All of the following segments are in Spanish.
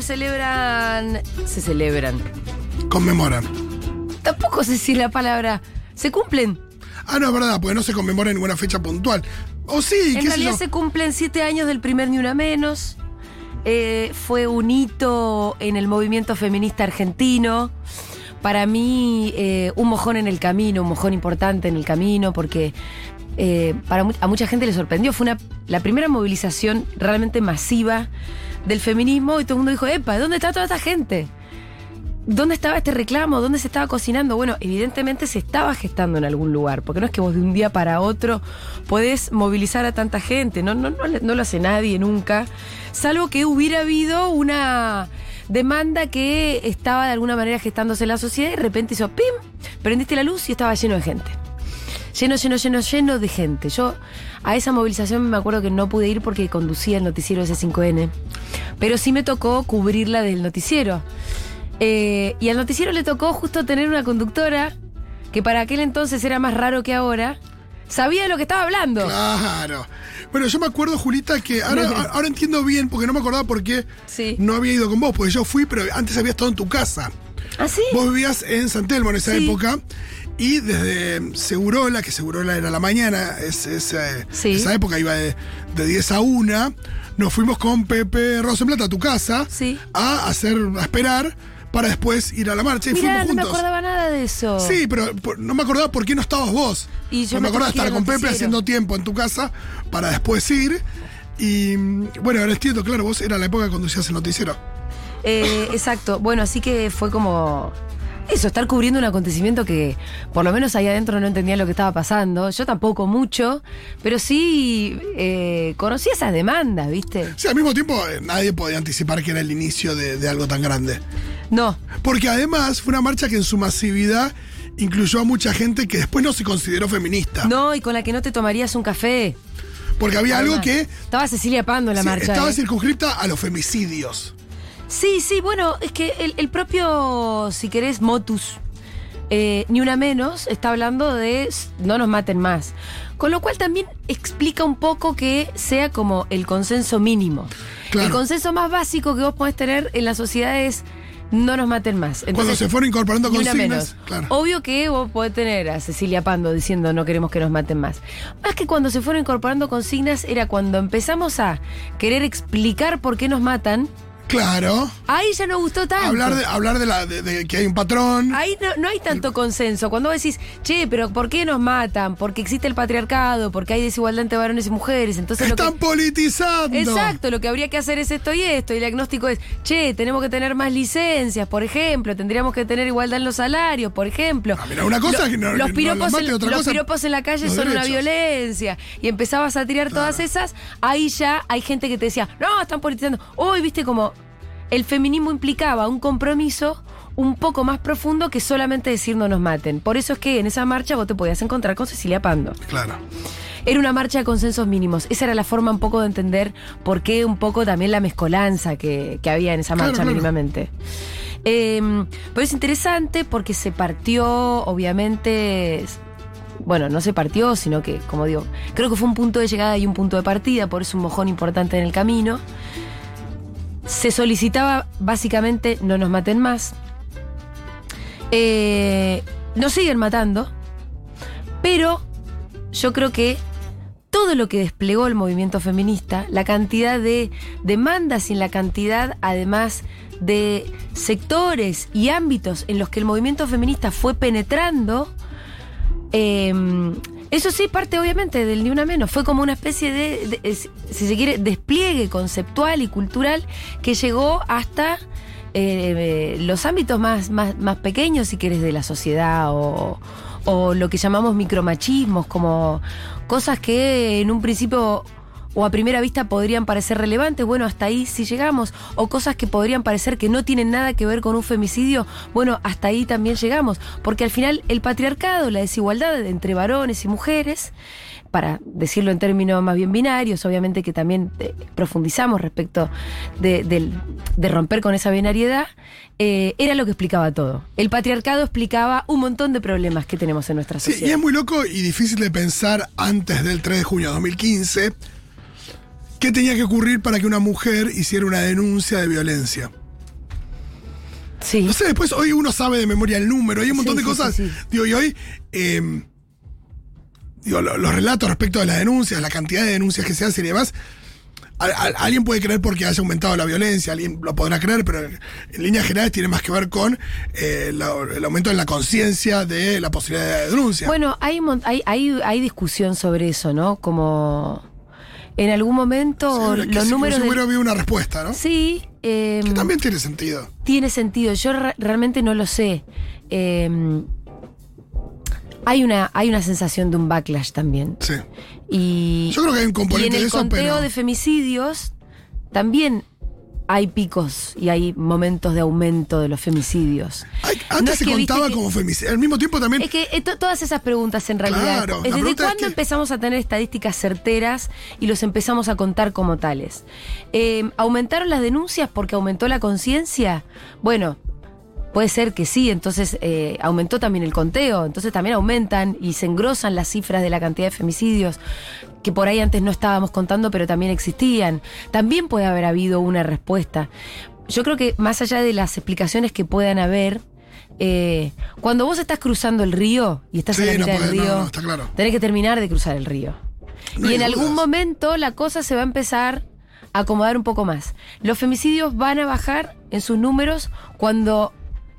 se celebran. Se celebran. Conmemoran. Tampoco sé si la palabra. Se cumplen. Ah, no, es verdad, porque no se conmemora en ninguna fecha puntual. O sí, En qué sé realidad yo. se cumplen siete años del primer Ni Una Menos. Eh, fue un hito en el movimiento feminista argentino. Para mí, eh, un mojón en el camino, un mojón importante en el camino, porque eh, para mu- a mucha gente le sorprendió. Fue una, la primera movilización realmente masiva del feminismo y todo el mundo dijo, epa, ¿dónde está toda esta gente? ¿Dónde estaba este reclamo? ¿Dónde se estaba cocinando? Bueno, evidentemente se estaba gestando en algún lugar, porque no es que vos de un día para otro podés movilizar a tanta gente, no, no, no, no lo hace nadie nunca, salvo que hubiera habido una demanda que estaba de alguna manera gestándose en la sociedad y de repente hizo ¡pim! Prendiste la luz y estaba lleno de gente. Lleno, lleno, lleno, lleno de gente. Yo a esa movilización me acuerdo que no pude ir porque conducía el noticiero S5N, pero sí me tocó cubrirla del noticiero. Eh, y al noticiero le tocó justo tener una conductora que para aquel entonces era más raro que ahora. Sabía de lo que estaba hablando. Claro. Bueno, yo me acuerdo, Julita, que ahora, ahora entiendo bien, porque no me acordaba por qué Sí. no había ido con vos, porque yo fui, pero antes había estado en tu casa. ¿Ah, sí? Vos vivías en San Telmo en esa Sí. época. Y desde Segurola, que Segurola era la mañana, es, es, eh, Sí. esa época iba de, de 10 a 1, nos fuimos con Pepe Rosenblatt a tu casa Sí. a hacer, a esperar para después ir a la marcha y Mirá, fuimos no me juntos. acordaba nada de eso. Sí, pero por- no me acordaba por qué no estabas vos. Y yo No me me acordaba estar con Pepe haciendo tiempo en tu casa para después ir. Y bueno, ahora entiendo, claro, vos era la época que conducías el noticiero. Eh, exacto. Bueno, así que fue como. Eso, estar cubriendo un acontecimiento que por lo menos ahí adentro no entendía lo que estaba pasando. Yo tampoco mucho, pero sí eh, conocí esas demandas, ¿viste? Sí, al mismo tiempo eh, nadie podía anticipar que era el inicio de, de algo tan grande. No, Porque además fue una marcha que en su masividad incluyó a mucha gente que después no se consideró feminista. no, y con la que no te tomarías un café. Porque había algo que Estaba Cecilia Pando en la sí, marcha. estaba ¿eh? circunscripta a los femicidios. Sí, sí, bueno, es que el, el propio, si querés, motus, eh, ni una menos, está hablando de no nos maten más. Con lo cual también explica un poco que sea como el consenso mínimo. Claro. El consenso más básico que vos podés tener en la sociedad es no nos maten más. Cuando se fueron incorporando consignas, menos. claro. Obvio que vos podés tener a Cecilia Pando diciendo no queremos que nos maten más. Más que cuando se fueron incorporando consignas era cuando empezamos a querer explicar por qué nos matan. Claro. Ahí ya no gustó tanto. Hablar de, hablar de, la, de, de que hay un patrón. Ahí no, no hay tanto consenso. Cuando vos decís, che, pero ¿por qué nos matan? Porque existe el patriarcado, porque hay desigualdad entre varones y mujeres. Entonces lo que- Están politizando. Exacto, lo que habría que hacer es esto y esto. Y el diagnóstico es, che, tenemos que tener más licencias, por ejemplo, tendríamos que tener igualdad en los salarios, por ejemplo. Ah, mira, una cosa Lo- que no- los no piropos, las mate, en, otra los cosa, piropos en la calle son una violencia. Y empezabas a tirar todas esas, ahí ya hay gente que te decía, no, están politizando. Hoy, viste, como el feminismo implicaba un compromiso un poco más profundo que solamente decir no nos maten. Por eso es que en esa marcha vos te podías encontrar con Cecilia Pando. Claro. Era una marcha de consensos mínimos. Esa era la forma un poco de entender por qué un poco también la mezcolanza que, que había en esa marcha claro. mínimamente. Eh, pero es interesante porque se partió, obviamente. Bueno, no se partió, sino que, como digo, creo que fue un punto de llegada y un punto de partida, por eso un mojón importante en el camino. Se solicitaba básicamente no nos maten más. Eh, nos siguen matando, pero yo creo que todo lo que desplegó el movimiento feminista, la cantidad de demandas y la cantidad además de sectores y ámbitos en los que el movimiento feminista fue penetrando, eh, eso sí parte obviamente del ni una menos, fue como una especie de, si se quiere, despliegue conceptual y cultural que llegó hasta eh, los ámbitos más, más, más pequeños, si quieres, de la sociedad o, o lo que llamamos micromachismos, como cosas que en un principio o a primera vista podrían parecer relevantes, bueno, hasta ahí sí llegamos, o cosas que podrían parecer que no tienen nada que ver con un femicidio, bueno, hasta ahí también llegamos, porque al final el patriarcado, la desigualdad entre varones y mujeres, para decirlo en términos más bien binarios, obviamente que también eh, profundizamos respecto de, romper con esa binariedad, eh, era lo que explicaba todo. El patriarcado explicaba un montón de problemas que tenemos en nuestra Sí, sociedad. y es muy loco y difícil de pensar antes del 3 de junio de 2015 qué tenía que ocurrir para que una mujer hiciera una denuncia de violencia. Sí. No sé, después hoy uno sabe de memoria el número, hay un montón Sí, de sí, cosas. sí. Digo, y hoy, eh, digo, lo- los relatos respecto de las denuncias, la cantidad de denuncias que se hacen y demás. a- a- alguien puede creer porque haya aumentado la violencia, alguien lo podrá creer, pero en, en líneas generales tiene más que ver con eh, la- el aumento en la conciencia de la posibilidad de denuncia. Bueno, hay, hay, hay, hay discusión sobre eso, ¿no? Como en algún momento Sí, los números... de- habido una respuesta, ¿no? Sí, eh, Que también tiene sentido. tiene sentido. Yo re- realmente no lo sé. Eh, hay, una, hay una sensación de un backlash también. Sí. Y, Yo creo que hay un y componente en el de eso, conteo pero. de femicidios también hay picos y hay momentos de aumento de los femicidios. Ay, antes No se que contaba como femicidio. Al mismo tiempo también. Es que eh, to- todas esas preguntas en realidad, Claro, la ¿desde es cuándo que- empezamos a tener estadísticas certeras y los empezamos a contar como tales? Eh, ¿Aumentaron las denuncias porque aumentó la conciencia? Bueno, puede ser que sí, entonces eh, aumentó también el conteo, entonces también aumentan y se engrosan las cifras de la cantidad de femicidios que por ahí antes no estábamos contando, pero también existían. También puede haber habido una respuesta. Yo creo que más allá de las explicaciones que puedan haber, eh, cuando vos estás cruzando el río y estás Sí, en la mitad del puede- río, no, está claro. tenés que terminar de cruzar el río. Y en dudas. algún momento la cosa se va a empezar a acomodar un poco más. Los femicidios van a bajar en sus números cuando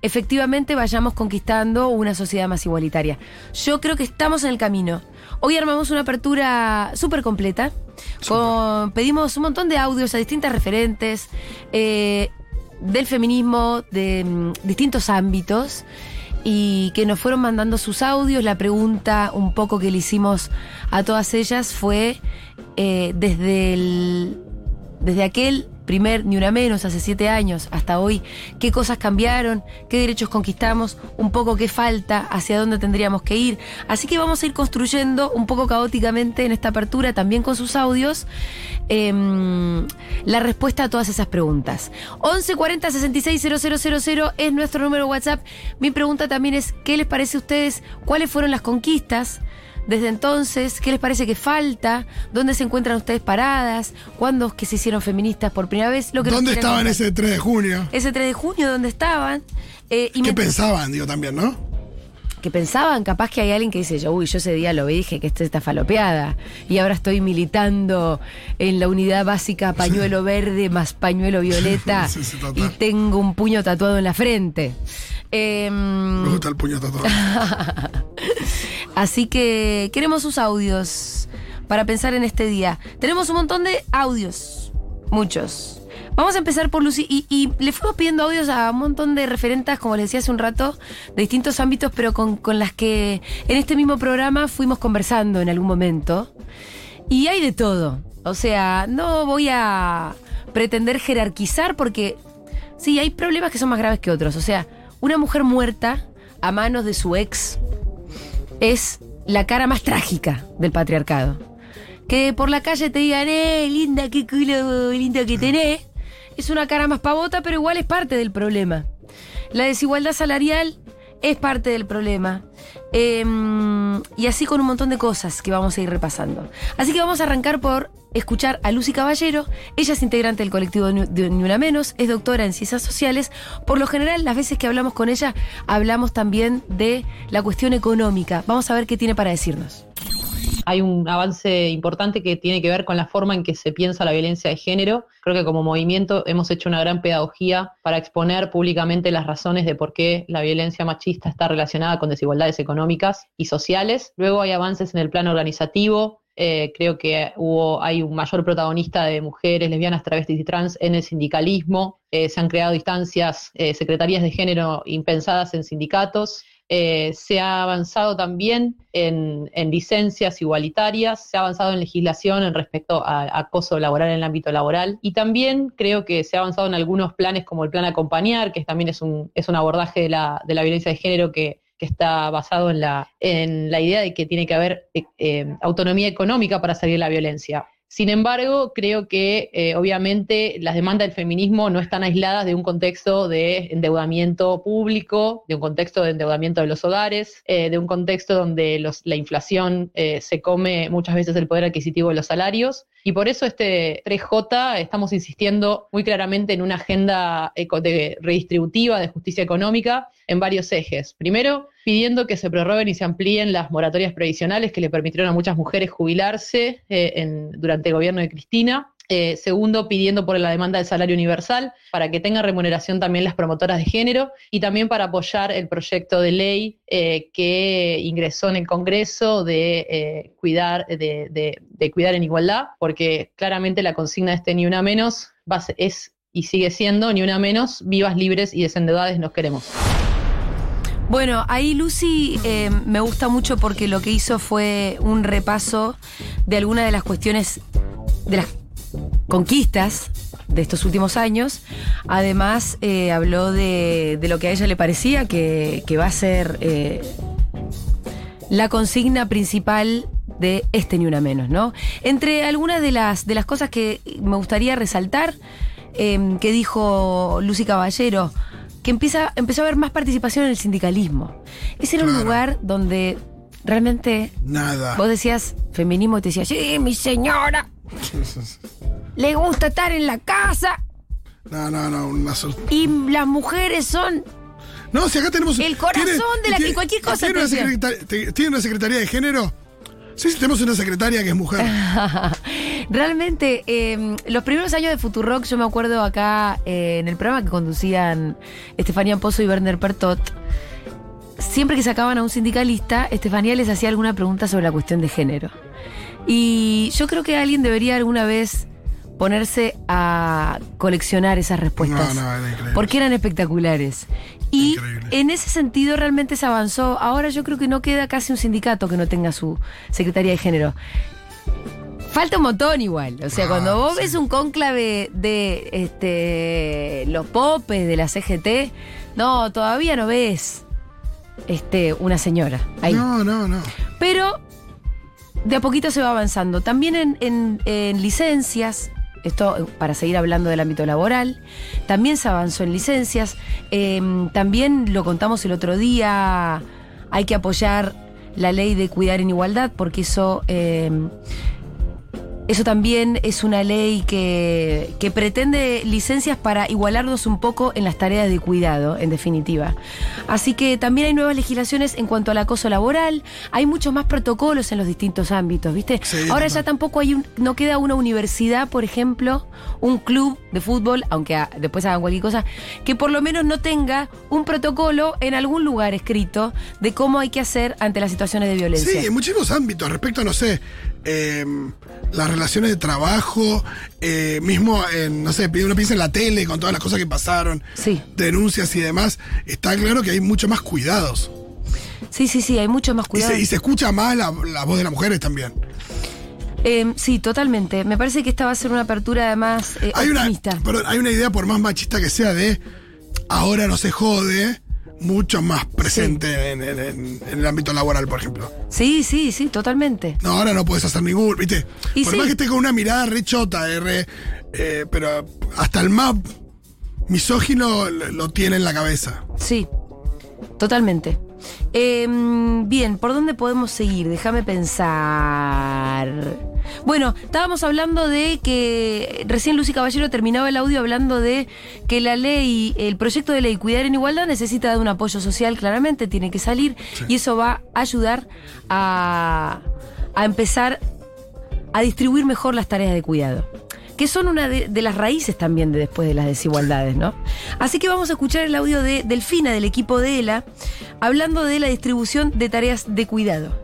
efectivamente vayamos conquistando una sociedad más igualitaria. Yo creo que estamos en el camino. Hoy armamos una apertura súper completa. Con, pedimos un montón de audios a distintas referentes eh, del feminismo, de mm, distintos ámbitos y que nos fueron mandando sus audios. La pregunta un poco que le hicimos a todas ellas fue eh, desde el desde aquel primer Ni Una Menos, hace siete años, hasta hoy, qué cosas cambiaron, qué derechos conquistamos, un poco qué falta, hacia dónde tendríamos que ir. Así que vamos a ir construyendo un poco caóticamente en esta apertura, también con sus audios, em, la respuesta a todas esas preguntas. 11 40 66 000 es nuestro número WhatsApp. Mi pregunta también es, ¿qué les parece a ustedes? ¿Cuáles fueron las conquistas? Desde entonces, ¿qué les parece que falta? ¿Dónde se encuentran ustedes paradas? ¿Cuándo es que se hicieron feministas por primera vez? Lo que nos ¿Dónde estaban ese 3 de junio? Ese 3 de junio, ¿dónde estaban? Eh, y ¿Qué pensaban, digo, también, no? que pensaban, capaz que hay alguien que dice, yo, uy, yo ese día lo vi dije que esto está falopeada. Y ahora estoy militando en la unidad básica pañuelo verde más pañuelo violeta. Sí, sí, y tengo un puño tatuado en la frente. Em, Me gusta el puño tatuado. Así que queremos sus audios para pensar en este día. Tenemos un montón de audios, muchos. Vamos a empezar por Lucy y, le fuimos pidiendo audios a un montón de referentas, como les decía hace un rato, de distintos ámbitos, pero con, con las que en este mismo programa fuimos conversando en algún momento. Y hay de todo. O sea, no voy a pretender jerarquizar porque sí, hay problemas que son más graves que otros. O sea, una mujer muerta a manos de su ex es la cara más trágica del patriarcado. Que por la calle te digan, eh, linda, qué culo lindo que tenés, es una cara más pavota, pero igual es parte del problema. La desigualdad salarial es parte del problema. Eh, y así con un montón de cosas que vamos a ir repasando. Así que vamos a arrancar por escuchar a Lucy Caballero. Ella es integrante del colectivo de Ni Una Menos, es doctora en ciencias sociales. Por lo general, las veces que hablamos con ella, hablamos también de la cuestión económica. Vamos a ver qué tiene para decirnos. Hay un avance importante que tiene que ver con la forma en que se piensa la violencia de género. Creo que como movimiento hemos hecho una gran pedagogía para exponer públicamente las razones de por qué la violencia machista está relacionada con desigualdades económicas y sociales. Luego hay avances en el plano organizativo. Eh, creo que hubo, hay un mayor protagonista de mujeres, lesbianas, travestis y trans en el sindicalismo. Eh, se han creado instancias, eh, secretarías de género impensadas en sindicatos. Eh, se ha avanzado también en, en, licencias igualitarias, se ha avanzado en legislación en respecto a, a acoso laboral en el ámbito laboral y también creo que se ha avanzado en algunos planes como el plan acompañar, que también es un, es un abordaje de la, de la violencia de género que, que está basado en la, en la idea de que tiene que haber eh, eh, autonomía económica para salir de la violencia. Sin embargo, creo que eh, obviamente las demandas del feminismo no están aisladas de un contexto de endeudamiento público, de un contexto de endeudamiento de los hogares, eh, de un contexto donde los, la inflación eh, se come muchas veces el poder adquisitivo de los salarios Y por eso este 3J estamos insistiendo muy claramente en una agenda de redistributiva de justicia económica en varios ejes. Primero, pidiendo que se prorroguen y se amplíen las moratorias previsionales que le permitieron a muchas mujeres jubilarse eh, durante el gobierno de Cristina. Eh, segundo, pidiendo por la demanda del salario universal para que tengan remuneración también las promotoras de género y también para apoyar el proyecto de ley eh, que ingresó en el Congreso de eh, cuidar de, cuidar en igualdad, porque claramente la consigna de este ni una menos es y sigue siendo ni una menos, vivas, libres y desendeudadas nos queremos. Bueno, ahí Lucy me gusta mucho porque lo que hizo fue un repaso de algunas de las cuestiones de las conquistas de estos últimos años. Además, eh, habló de, lo que a ella le parecía que, va a ser eh, la consigna principal de este ni una menos, ¿no? Entre algunas de las, de las cosas que me gustaría resaltar, em, que dijo Lucy Caballero, que empieza, empezó a haber más participación en el sindicalismo. Ese era un lugar donde realmente... Nada. Vos decías feminismo y te decías, sí, mi señora. le gusta estar en la casa. No, no, no, una Y las mujeres son. No, si acá tenemos. El corazón de la que cualquier cosa ¿tiene una, ¿Tiene una secretaría de género? Sí, sí, tenemos una secretaria que es mujer. Realmente, em, los primeros años de Futurock, yo me acuerdo acá eh, en el programa que conducían Estefanía Pozo y Werner Pertot. Siempre que sacaban a un sindicalista, Estefanía les hacía alguna pregunta sobre la cuestión de género. Y yo creo que alguien debería alguna vez ponerse a coleccionar esas respuestas. porque eran espectaculares. Y en ese sentido realmente se avanzó. Ahora yo creo que no queda casi un sindicato que no tenga su Secretaría de Género. Falta un montón igual. O sea, cuando ah, vos ves un cónclave de este los popes de la CGT, no, todavía no ves este una señora ahí. No, no, no. Pero de a poquito se va avanzando. También en, licencias, esto eh, para seguir hablando del ámbito laboral, también se avanzó en licencias, em, también lo contamos el otro día, hay que apoyar la ley de cuidar en igualdad porque eso em, eso también es una ley que, que, pretende licencias para igualarnos un poco en las tareas de cuidado, en definitiva. Así que también hay nuevas legislaciones en cuanto al acoso laboral, hay muchos más protocolos en los distintos ámbitos, ¿viste? Ahora ya tampoco hay un, no queda una universidad, por ejemplo, un club de fútbol, aunque después hagan cualquier cosa, que por lo menos no tenga un protocolo en algún lugar escrito de cómo hay que hacer ante las situaciones de violencia. Sí, en muchísimos ámbitos, respecto, no sé, eh, las relaciones de trabajo, eh, mismo, en, no sé, uno piensa en la tele con todas las cosas que pasaron, sí. denuncias y demás, está claro que hay mucho más cuidados. Sí, sí, sí, hay mucho más cuidados. Y se, escucha más la, voz de las mujeres también. Em, sí, totalmente. Me parece que esta va a ser una apertura además eh, hay optimista. Una, hay una idea, por más machista que sea, de ahora no se jode, mucho más presente en, el ámbito laboral, por ejemplo. Sí, sí, sí, totalmente. No, ahora no puedes hacer ningún, ¿viste? por más que esté con una mirada rechota, R, eh, pero hasta el más misógino lo tiene en la cabeza. Sí, totalmente. Em, bien, ¿por dónde podemos seguir? Déjame pensar. Bueno, estábamos hablando de que recién Lucy Caballero terminaba el audio hablando de que la ley, el proyecto de ley Cuidar en Igualdad necesita de un apoyo social, claramente, tiene que salir y eso va a ayudar a, a empezar a distribuir mejor las tareas de cuidado que son una de, las raíces también de después de las desigualdades, ¿no? Así que vamos a escuchar el audio de Delfina, del equipo de ELA, hablando de la distribución de tareas de cuidado.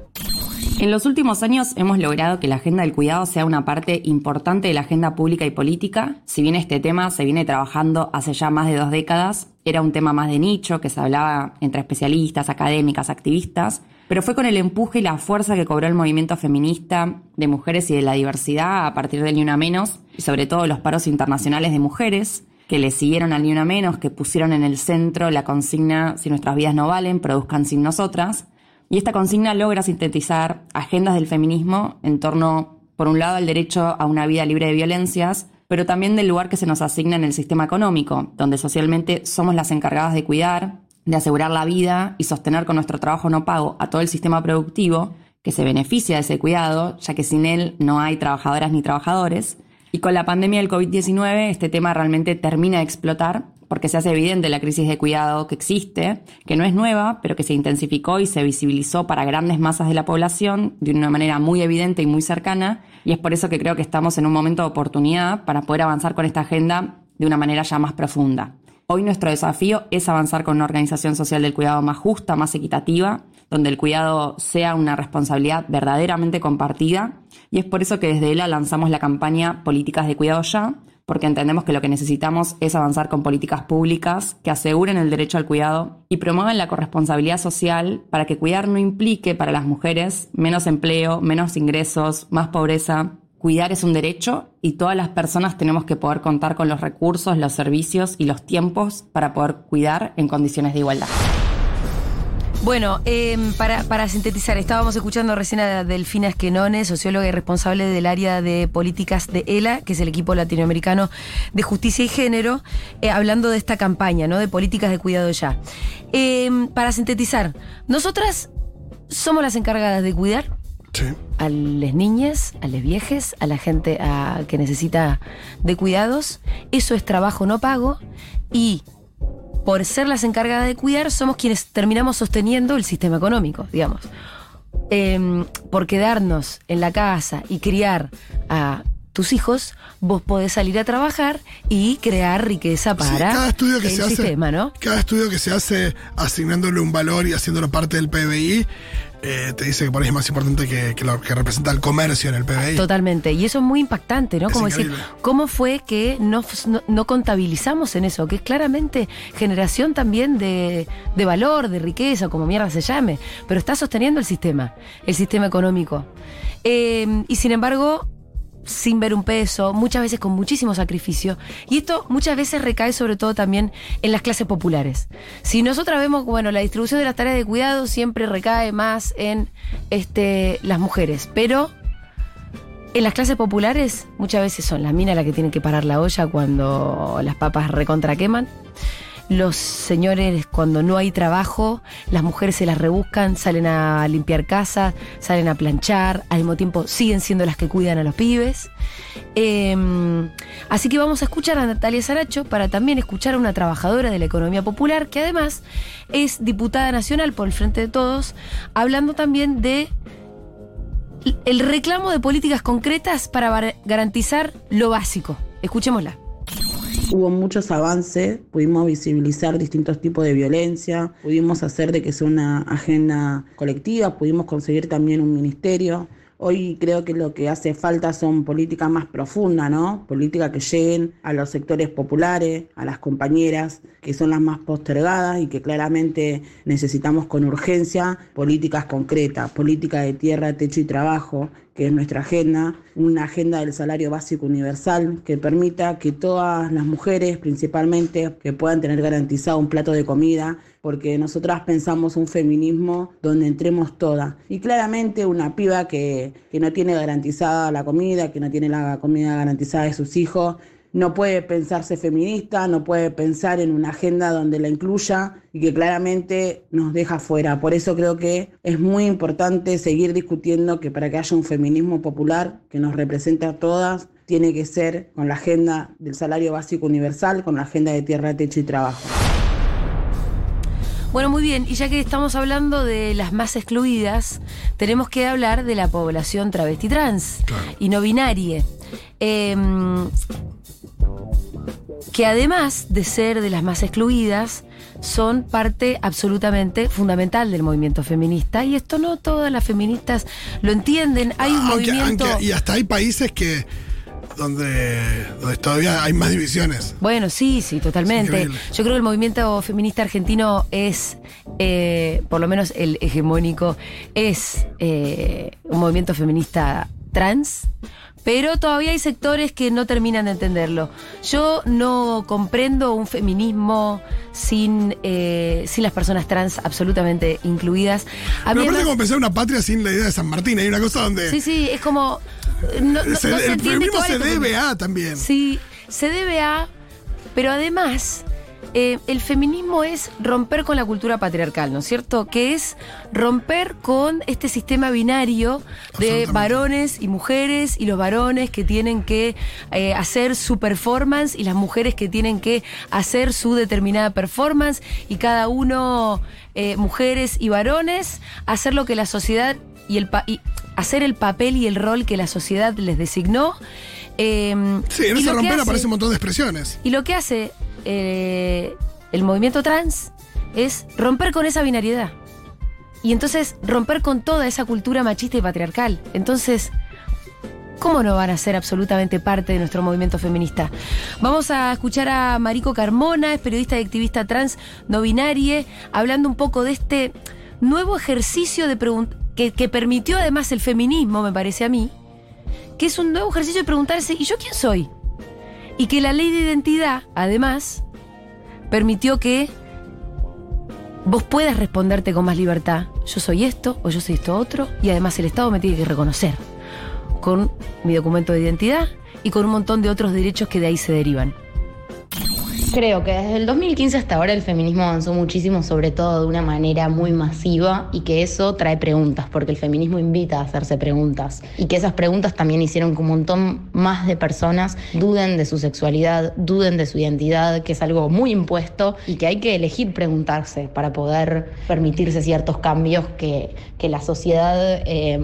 En los últimos años hemos logrado que la agenda del cuidado sea una parte importante de la agenda pública y política. Si bien este tema se viene trabajando hace ya más de dos décadas, era un tema más de nicho que se hablaba entre especialistas, académicas, activistas, pero fue con el empuje y la fuerza que cobró el movimiento feminista de mujeres y de la diversidad a partir del Ni Una Menos, y sobre todo los paros internacionales de mujeres, que le siguieron al Ni Una Menos, que pusieron en el centro la consigna si nuestras vidas no valen, produzcan sin nosotras, y esta consigna logra sintetizar agendas del feminismo en torno, por un lado, al derecho a una vida libre de violencias, pero también del lugar que se nos asigna en el sistema económico, donde socialmente somos las encargadas de cuidar, de asegurar la vida y sostener con nuestro trabajo no pago a todo el sistema productivo, que se beneficia de ese cuidado, ya que sin él no hay trabajadoras ni trabajadores. Y con la pandemia del COVID-19 este tema realmente termina de explotar porque se hace evidente la crisis de cuidado que existe, que no es nueva, pero que se intensificó y se visibilizó para grandes masas de la población de una manera muy evidente y muy cercana, y es por eso que creo que estamos en un momento de oportunidad para poder avanzar con esta agenda de una manera ya más profunda. Hoy nuestro desafío es avanzar con una organización social del cuidado más justa, más equitativa, donde el cuidado sea una responsabilidad verdaderamente compartida, y es por eso que desde ELA lanzamos la campaña Políticas de Cuidado Ya, porque entendemos que lo que necesitamos es avanzar con políticas públicas que aseguren el derecho al cuidado y promuevan la corresponsabilidad social para que cuidar no implique para las mujeres menos empleo, menos ingresos, más pobreza. Cuidar es un derecho y todas las personas tenemos que poder contar con los recursos, los servicios y los tiempos para poder cuidar en condiciones de igualdad. Bueno, em, para, sintetizar, estábamos escuchando recién a Delfina Esquenone, socióloga y responsable del área de políticas de ELA, que es el equipo latinoamericano de justicia y género, eh, hablando de esta campaña, ¿no? De políticas de cuidado ya. Em, para sintetizar, nosotras somos las encargadas de cuidar a las niñas, a las viejas, a la gente que necesita de cuidados. Eso es trabajo no pago y por ser las encargadas de cuidar, somos quienes terminamos sosteniendo el sistema económico, digamos. Em, por quedarnos en la casa y criar a tus hijos, vos podés salir a trabajar y crear riqueza para cada estudio que el se hace, sistema, ¿no? Cada estudio que se hace asignándole un valor y haciéndolo parte del PBI eh, te dice que por ahí es más importante que, lo que representa el comercio en el PBI. Totalmente. Y eso es muy impactante, ¿no? Como decir, ¿cómo fue que no, no, contabilizamos en eso? Que es claramente generación también de, de valor, de riqueza, como mierda se llame. Pero está sosteniendo el sistema, el sistema económico. Eh, y sin embargo, sin ver un peso, muchas veces con muchísimo sacrificio. Y esto muchas veces recae sobre todo también en las clases populares. Si nosotras vemos, bueno, la distribución de las tareas de cuidado siempre recae más en este, las mujeres, pero en las clases populares muchas veces son las minas las que tienen que parar la olla cuando las papas recontra queman los señores cuando no hay trabajo, las mujeres se las rebuscan, salen a limpiar casa, salen a planchar, al mismo tiempo siguen siendo las que cuidan a los pibes. Em, así que vamos a escuchar a Natalia Saracho para también escuchar a una trabajadora de la economía popular que además es diputada nacional por el Frente de Todos, hablando también de el reclamo de políticas concretas para garantizar lo básico. Escuchémosla. Hubo muchos avances, pudimos visibilizar distintos tipos de violencia, pudimos hacer de que sea una agenda colectiva, pudimos conseguir también un ministerio. Hoy creo que lo que hace falta son políticas más profundas, ¿no? Políticas que lleguen a los sectores populares, a las compañeras, que son las más postergadas y que claramente necesitamos con urgencia políticas concretas, política de tierra, techo y trabajo, que es nuestra agenda, una agenda del salario básico universal que permita que todas las mujeres principalmente que puedan tener garantizado un plato de comida, porque nosotras pensamos un feminismo donde entremos todas. Y claramente una piba que, que no tiene garantizada la comida, que no tiene la comida garantizada de sus hijos, no puede pensarse feminista, no puede pensar en una agenda donde la incluya y que claramente nos deja fuera. Por eso creo que es muy importante seguir discutiendo que para que haya un feminismo popular que nos represente a todas, tiene que ser con la agenda del salario básico universal, con la agenda de tierra, techo y trabajo. Bueno, muy bien, y ya que estamos hablando de las más excluidas, tenemos que hablar de la población travesti trans y no binaria. Em, que además de ser de las más excluidas, son parte absolutamente fundamental del movimiento feminista. Y esto no todas las feministas lo entienden. Hay un movimiento. y hasta hay países que. Donde, donde todavía hay más divisiones. Bueno, sí, sí, totalmente. Yo creo que el movimiento feminista argentino es, eh, por lo menos el hegemónico, es eh, un movimiento feminista trans, pero todavía hay sectores que no terminan de entenderlo. Yo no comprendo un feminismo sin, eh, sin las personas trans absolutamente incluidas. A Pero aparte como pensar una patria sin la idea de San Martín, hay una cosa donde... Sí, sí, es como... el feminismo se debe a también. Sí, se debe a... Pero además eh, el feminismo es romper con la cultura patriarcal, ¿no es cierto? Que es romper con este sistema binario de varones y mujeres y los varones que tienen que eh, hacer su performance y las mujeres que tienen que hacer su determinada performance y cada uno, eh, mujeres y varones, hacer lo que la sociedad y el pa- y hacer el papel y el rol que la sociedad les designó. Sí, en esa romper hace- aparece un montón de expresiones. y lo que hace eh, el movimiento trans es romper con esa binariedad. Y entonces romper con toda esa cultura machista y patriarcal. Entonces, ¿cómo no van a ser absolutamente parte de nuestro movimiento feminista? Vamos a escuchar a Marico Carmona, es periodista y activista trans no binarie, hablando un poco de este nuevo ejercicio de que permitió además el feminismo, me parece a mí, que es un nuevo ejercicio de preguntarse, ¿y yo quién soy? Y que la ley de identidad, además, permitió que vos puedas responderte con más libertad. Yo soy esto o yo soy esto otro. Y además el Estado me tiene que reconocer con mi documento de identidad y con un montón de otros derechos que de ahí se derivan. Creo que desde el 2015 hasta ahora el feminismo avanzó muchísimo, sobre todo de una manera muy masiva y que eso trae preguntas, porque el feminismo invita a hacerse preguntas y que esas preguntas también hicieron que un montón más de personas duden de su sexualidad, duden de su identidad, que es algo muy impuesto y que hay que elegir preguntarse para poder permitirse ciertos cambios que, que la sociedad eh,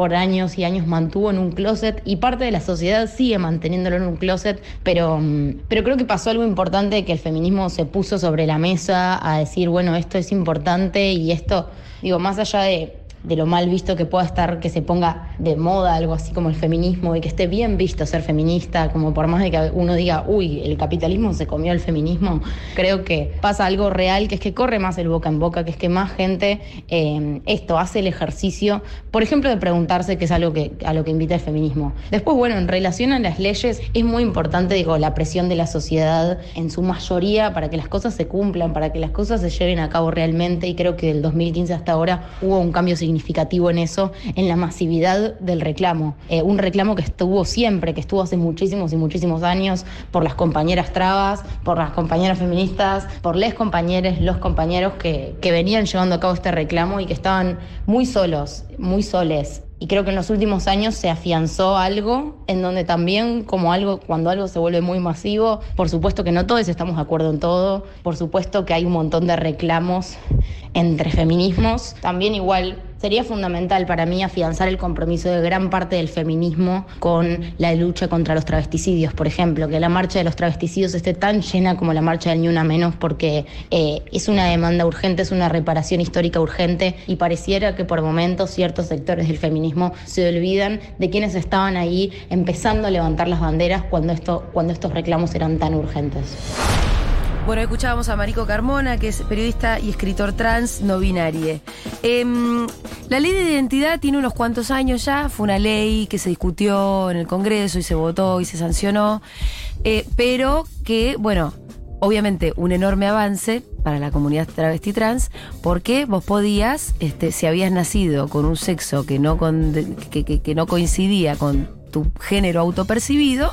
por años y años mantuvo en un closet y parte de la sociedad sigue manteniéndolo en un closet, pero, mm, pero creo que pasó algo importante que el feminismo se puso sobre la mesa a decir, bueno, esto es importante y esto, digo, más allá de de lo mal visto que pueda estar, que se ponga de moda algo así como el feminismo y que esté bien visto ser feminista, como por más de que uno diga, uy, el capitalismo se comió el feminismo, creo que pasa algo real, que es que corre más el boca en boca, que es que más gente eh, esto hace el ejercicio, por ejemplo, de preguntarse qué es algo que, a lo que invita el feminismo. Después, bueno, en relación a las leyes, es muy importante, digo, la presión de la sociedad en su mayoría para que las cosas se cumplan, para que las cosas se lleven a cabo realmente y creo que del 2015 hasta ahora hubo un cambio significativo en eso, en la masividad del reclamo. Eh, un reclamo que estuvo siempre, que estuvo hace muchísimos y muchísimos años por las compañeras trabas, por las compañeras feministas, por les compañeros, los compañeros que, que venían llevando a cabo este reclamo y que estaban muy solos, muy soles. Y creo que en los últimos años se afianzó algo en donde también como algo, cuando algo se vuelve muy masivo, por supuesto que no todos estamos de acuerdo en todo, por supuesto que hay un montón de reclamos entre feminismos, también igual sería fundamental para mí afianzar el compromiso de gran parte del feminismo con la lucha contra los travesticidios, por ejemplo, que la marcha de los travesticidios esté tan llena como la marcha del Ni Una Menos, porque eh, es una demanda urgente, es una reparación histórica urgente y pareciera que por momentos ciertos sectores del feminismo se olvidan de quienes estaban ahí empezando a levantar las banderas cuando, esto, cuando estos reclamos eran tan urgentes. Bueno, escuchábamos a Marico Carmona, que es periodista y escritor trans no binarie. Em, la ley de identidad tiene unos cuantos años ya, fue una ley que se discutió en el Congreso y se votó y se sancionó, eh, pero que, bueno, obviamente un enorme avance para la comunidad travesti trans, porque vos podías, este, si habías nacido con un sexo que no, con- que- que- que no coincidía con tu género autopercibido,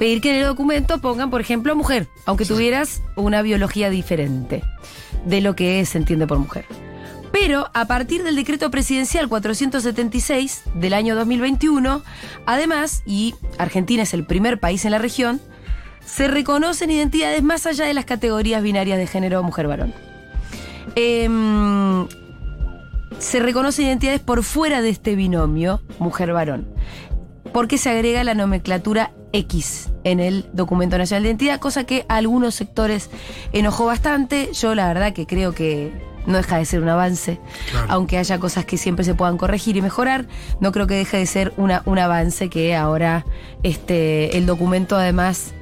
pedir que en el documento pongan, por ejemplo, mujer, aunque tuvieras una biología diferente de lo que se entiende por mujer. Pero a partir del decreto presidencial 476 del año 2021, además, y Argentina es el primer país en la región, se reconocen identidades más allá de las categorías binarias de género mujer-varón. Em, se reconocen identidades por fuera de este binomio mujer-varón porque se agrega la nomenclatura X en el documento nacional de identidad, cosa que a algunos sectores enojó bastante. Yo la verdad que creo que no deja de ser un avance, Claro. aunque haya cosas que siempre se puedan corregir y mejorar, no creo que deje de ser una, un avance que ahora este, el documento además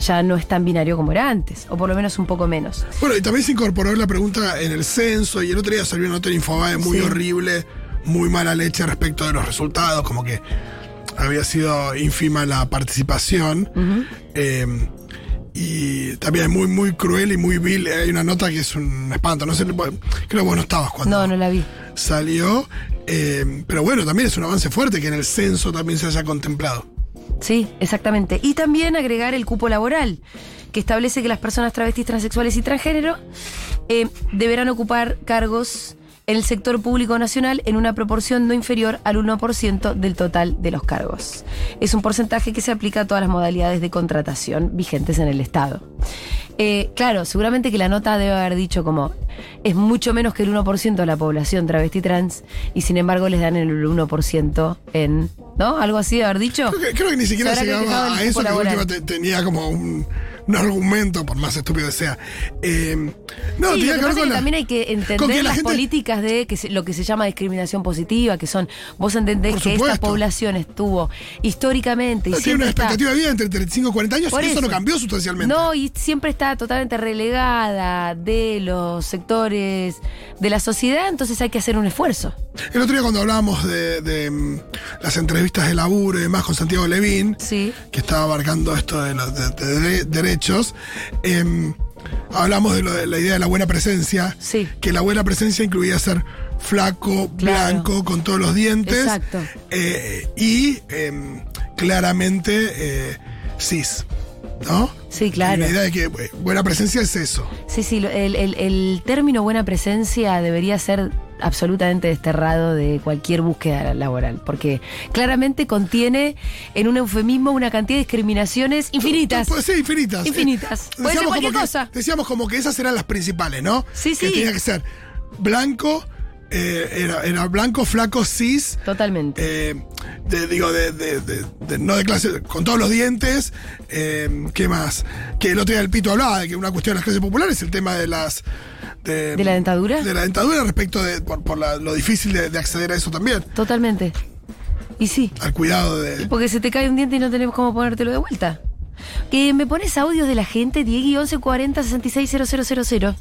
ya no es tan binario como era antes, o por lo menos un poco menos. Bueno, y también se incorporó la pregunta en el censo y el otro día salió una nota en Infobae muy Sí. horrible, muy mala leche respecto de los resultados, como que había sido ínfima la participación. Eh, y también muy, muy cruel y muy vil. Hay una nota que es un espanto. No sé, creo que vos no estabas cuando No, no la vi. salió. Eh, pero bueno, también es un avance fuerte que en el censo también se haya contemplado. Sí, exactamente. Y también agregar el cupo laboral, que establece que las personas travestis, transexuales y transgénero eh, deberán ocupar cargos el sector público nacional en una proporción no inferior al 1% del total de los cargos. Es un porcentaje que se aplica a todas las modalidades de contratación vigentes en el Estado. Eh, claro, seguramente que la nota debe haber dicho como es mucho menos que el 1% de la población travesti trans y sin embargo les dan el 1% en... ¿No? ¿Algo así de haber dicho? Creo que, creo que ni siquiera Se llegaba a eso, que laboral. última te- tenía como un, un argumento, por más estúpido que sea. Eh, no, Sí, que que ver pasa es con que la- también hay que entender que las gente- políticas de que se- lo que se llama discriminación positiva, que son, vos entendés que esta población estuvo históricamente y no, tiene una está- expectativa de vida entre 35 y 40 años Por y eso, no cambió sustancialmente. No, y siempre está totalmente relegada de los sectores de la sociedad, entonces hay que hacer un esfuerzo. El otro día cuando hablábamos de, de, mm, las entrevistas de laburo y demás con Santiago Levín, Sí. que estaba abarcando esto de los de- de- de- derechos, em, hablamos de, lo de la idea de la buena presencia, Sí. que la buena presencia incluía ser flaco, Claro. blanco, con todos los dientes, Exacto. eh, y em, claramente eh, cis, ¿no? Sí, claro. La idea de que eh, buena presencia es eso. Sí, sí, lo- el, el- el término buena presencia debería ser absolutamente desterrado de cualquier búsqueda laboral, porque claramente contiene en un eufemismo una cantidad de discriminaciones infinitas. Sí, infinitas. Infinitas. Eh, Puede ser decíamos cualquier que- cosa. decíamos como que esas eran las principales, ¿no? Sí, que sí. tenía que ser blanco, eh, era, era blanco, flaco, cis, Totalmente. eh, de- digo, de, de- de- de- no de clase, con todos los dientes. eh, ¿Qué más? Que el otro día el Pito hablaba de que una cuestión de las clases populares, el tema de las. ¿De la dentadura? De la dentadura respecto de. por, por la- lo difícil de, de acceder a eso también. Totalmente. Y sí, Al cuidado de. porque se te cae un diente y no tenemos cómo ponértelo de vuelta. Que me pones audios de la gente, Diego 1140 660000.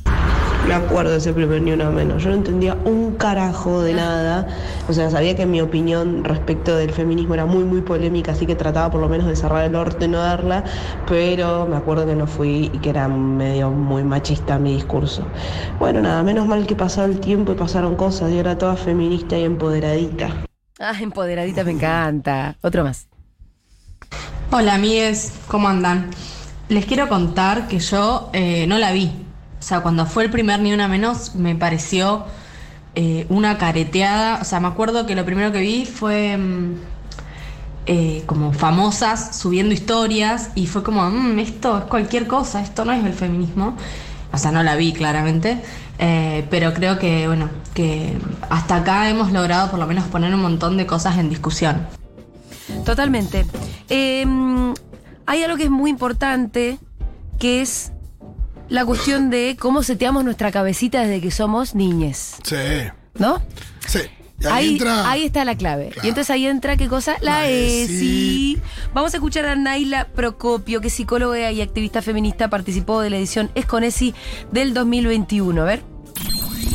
Me acuerdo de ese primer ni una menos. Yo no entendía un carajo de nada. O sea, sabía que mi opinión respecto del feminismo era muy, muy polémica, así que trataba por lo menos de cerrar el orto y no darla. Pero me acuerdo que no fui y que era medio muy machista mi discurso. Bueno, nada, menos mal que pasó el tiempo y pasaron cosas. Yo era toda feminista y empoderadita. Ah, empoderadita me encanta. Otro más. Hola amigues, ¿cómo andan? Les quiero contar que yo eh, no la vi. O sea, cuando fue el primer Ni Una Menos me pareció eh, una careteada. O sea, me acuerdo que lo primero que vi fue mm, eh, como famosas subiendo historias y fue como, "Mm, esto es cualquier cosa, esto no es el feminismo. O sea, no la vi claramente. eh, pero creo que, bueno, que hasta acá hemos logrado por lo menos poner un montón de cosas en discusión. Totalmente. Eh, hay algo que es muy importante, que es la cuestión de cómo seteamos nuestra cabecita desde que somos niñes, Sí. ¿no? Sí. Y ahí, Ahí, entra. ahí está la clave. Claro. Y entonces ahí entra, ¿qué cosa? La ESI. ESI. Vamos a escuchar a Naila Procopio, que es psicóloga y activista feminista, participó de la edición Es con ESI del 2021. A ver.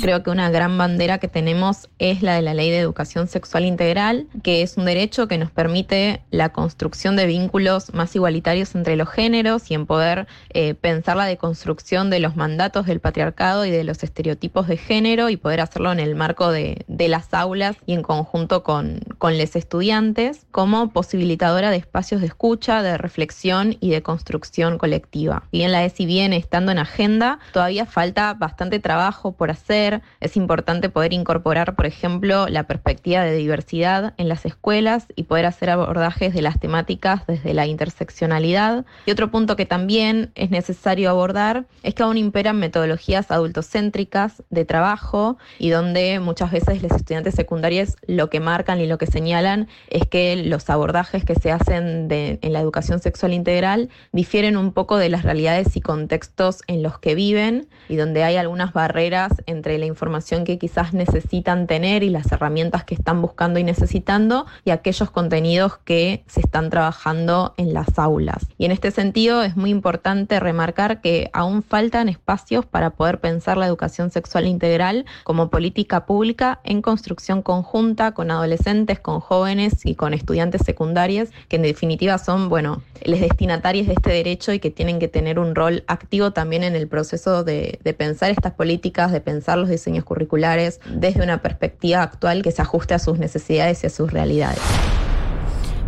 Creo que una gran bandera que tenemos es la de la Ley de Educación Sexual Integral, que es un derecho que nos permite la construcción de vínculos más igualitarios entre los géneros y en poder eh, pensar la deconstrucción de los mandatos del patriarcado y de los estereotipos de género y poder hacerlo en el marco de, las aulas y en conjunto con, los estudiantes como posibilitadora de espacios de escucha, de reflexión y de construcción colectiva. Si bien la ESI viene estando en agenda, todavía falta bastante trabajo por hacer. Es importante poder incorporar, por ejemplo, la perspectiva de diversidad en las escuelas y poder hacer abordajes de las temáticas desde la interseccionalidad. Y otro punto que también es necesario abordar es que aún imperan metodologías adultocéntricas de trabajo y donde muchas veces los estudiantes secundarios lo que marcan y lo que señalan es que los abordajes que se hacen de- en la educación sexual integral difieren un poco de las realidades y contextos en los que viven y donde hay algunas barreras entre la información que quizás necesitan tener y las herramientas que están buscando y necesitando y aquellos contenidos que se están trabajando en las aulas. Y en este sentido es muy importante remarcar que aún faltan espacios para poder pensar la educación sexual integral como política pública en construcción conjunta con adolescentes, con jóvenes y con estudiantes secundarios, que en definitiva son, bueno, los destinatarios de este derecho y que tienen que tener un rol activo también en el proceso de, de pensar estas políticas, de pensar los diseños curriculares desde una perspectiva actual que se ajuste a sus necesidades y a sus realidades.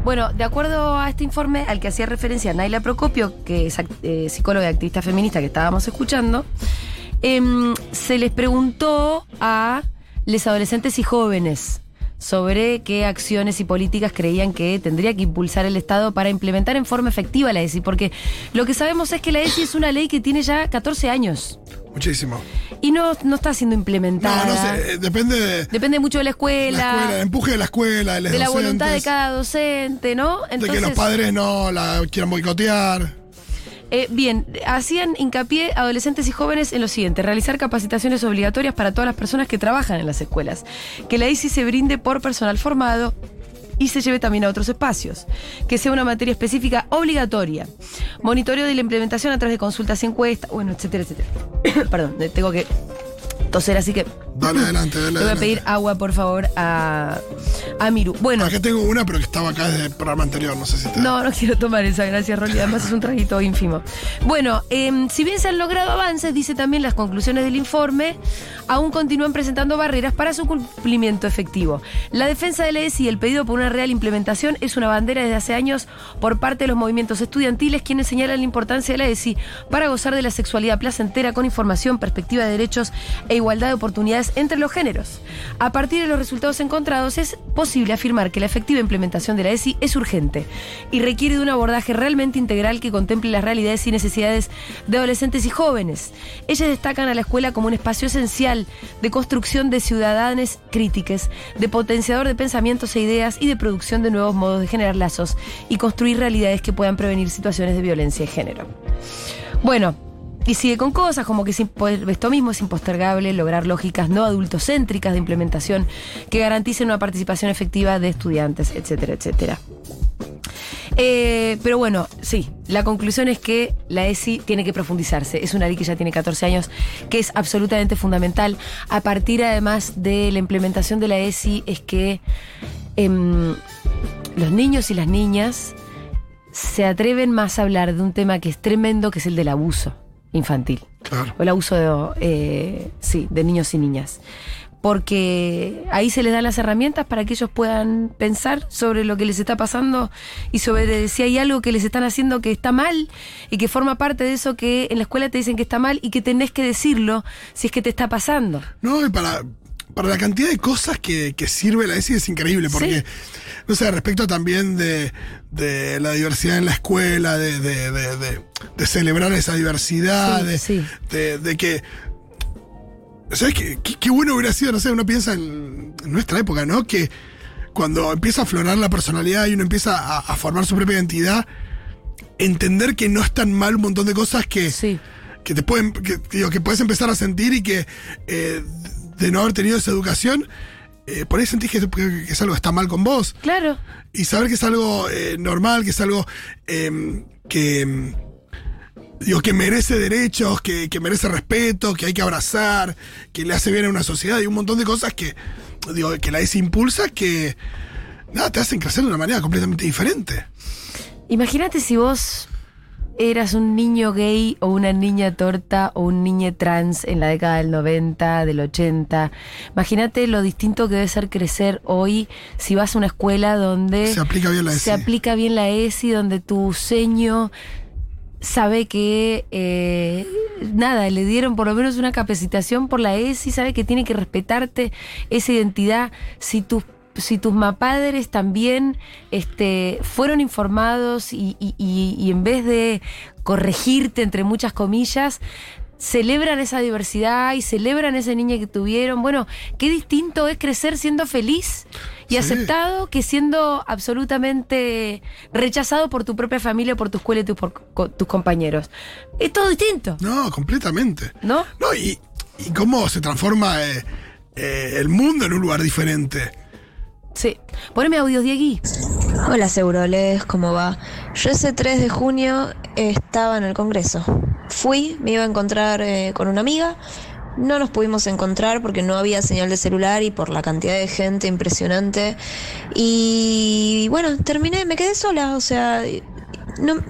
Bueno, de acuerdo a este informe al que hacía referencia Naila Procopio, que es eh, psicóloga y activista feminista que estábamos escuchando, em, se les preguntó a los adolescentes y jóvenes sobre qué acciones y políticas creían que tendría que impulsar el Estado para implementar en forma efectiva la ESI, porque lo que sabemos es que la ESI es una ley que tiene ya 14 años Muchísimo. y no, no está siendo implementada. No, no sé, eh, depende de Depende mucho de la escuela, la escuela, el empuje de la escuela, de, los de la docentes, voluntad de cada docente, ¿no? de que los padres no la quieran boicotear. Eh, bien, hacían hincapié adolescentes y jóvenes en lo siguiente: realizar capacitaciones obligatorias para todas las personas que trabajan en las escuelas. Que la ICI se brinde por personal formado y se lleve también a otros espacios. Que sea una materia específica obligatoria. Monitoreo de la implementación a través de consultas y encuestas, bueno, etcétera, etcétera. Perdón, tengo que toser, así que Dale adelante, dale le voy a pedir agua, por favor, a, a Miru. Bueno. Acá tengo una, pero que estaba acá desde el programa anterior, no sé si te... No, no quiero tomar esa, gracias, Rolly. Además es un traguito ínfimo. Bueno, em, si bien se han logrado avances, dice también las conclusiones del informe, aún continúan presentando barreras para su cumplimiento efectivo. La defensa de la ESI y el pedido por una real implementación es una bandera desde hace años por parte de los movimientos estudiantiles, quienes señalan la importancia de la ESI para gozar de la sexualidad placentera con información, perspectiva de derechos e igualdad de oportunidades entre los géneros. A partir de los resultados encontrados, es posible afirmar que la efectiva implementación de la ESI es urgente y requiere de un abordaje realmente integral que contemple las realidades y necesidades de adolescentes y jóvenes. Ellas destacan a la escuela como un espacio esencial de construcción de ciudadanos críticas, de potenciador de pensamientos e ideas y de producción de nuevos modos de generar lazos y construir realidades que puedan prevenir situaciones de violencia de género. Bueno, y sigue con cosas como que esto mismo es impostergable lograr lógicas no adultocéntricas de implementación que garanticen una participación efectiva de estudiantes, etcétera, etcétera. Eh, pero bueno, sí, la conclusión es que la ESI tiene que profundizarse. Es una ley que ya tiene 14 años, que es absolutamente fundamental. A partir además de la implementación de la ESI es que em, los niños y las niñas se atreven más a hablar de un tema que es tremendo, que es el del abuso infantil. Claro. O el abuso de, eh, sí, de niños y niñas. Porque ahí se les dan las herramientas para que ellos puedan pensar sobre lo que les está pasando y sobre si hay algo que les están haciendo que está mal y que forma parte de eso que en la escuela te dicen que está mal y que tenés que decirlo si es que te está pasando. No, y para, para la cantidad de cosas que, que sirve la ESI es increíble, porque, Sí. no sé, respecto también de, de la diversidad en la escuela, de, de, de- de- de celebrar esa diversidad, Sí, de, sí. de- de que. ¿Sabes qué, qué, qué bueno hubiera sido? No sé, uno piensa en, en nuestra época, ¿no? Que cuando empieza a aflorar la personalidad y uno empieza a, a formar su propia identidad, entender que no es tan mal un montón de cosas que, Sí. que te pueden que, digo, que puedes empezar a sentir y que eh, de no haber tenido esa educación eh, por ahí sentís que, que es algo que está mal con vos Claro. y saber que es algo eh, normal que es algo eh, que digo que merece derechos que, que merece respeto que hay que abrazar que le hace bien a una sociedad y un montón de cosas que digo que la ESI impulsa que nada te hacen crecer de una manera completamente diferente Imagínate si vos eras un niño gay o una niña torta o un niño trans en la década del 90, del 80. Imagínate lo distinto que debe ser crecer hoy si vas a una escuela donde se aplica bien la ESI se aplica bien la ESI, donde tu seño sabe que eh, nada, le dieron por lo menos una capacitación por la ESI, sabe que tiene que respetarte esa identidad. Si tus si tus mapadres también este, fueron informados y, y- y- y en vez de corregirte, entre muchas comillas, celebran esa diversidad y celebran ese niño que tuvieron. Bueno, qué distinto es crecer siendo feliz y Sí. aceptado que siendo absolutamente rechazado por tu propia familia, por tu escuela y por- co- tus compañeros. Es todo distinto, no completamente ¿no? No, y, y cómo se transforma eh, eh, el mundo en un lugar diferente. Sí. Poneme audios, Diegui. Hola Seguroles, ¿cómo va? Yo ese 3 de junio estaba en el Congreso. Fui, me iba a encontrar eh, con una amiga. No nos pudimos encontrar porque no había señal de celular y por la cantidad de gente impresionante. Y bueno, terminé, me quedé sola, o sea, no-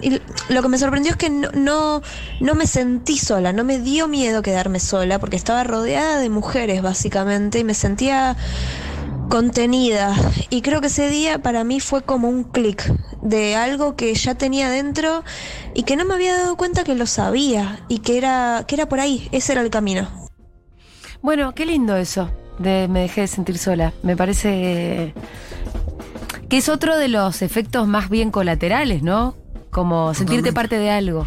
lo que me sorprendió es que no, no, no me sentí sola, no me dio miedo quedarme sola porque estaba rodeada de mujeres básicamente y me sentía contenida. Y creo que ese día para mí fue como un clic de algo que ya tenía dentro y que no me había dado cuenta que lo sabía y que era, que era por ahí, ese era el camino. Bueno, qué lindo eso, de me dejé de sentir sola. Me parece que es otro de los efectos más bien colaterales, ¿no? Como sentirte Totalmente. parte de algo.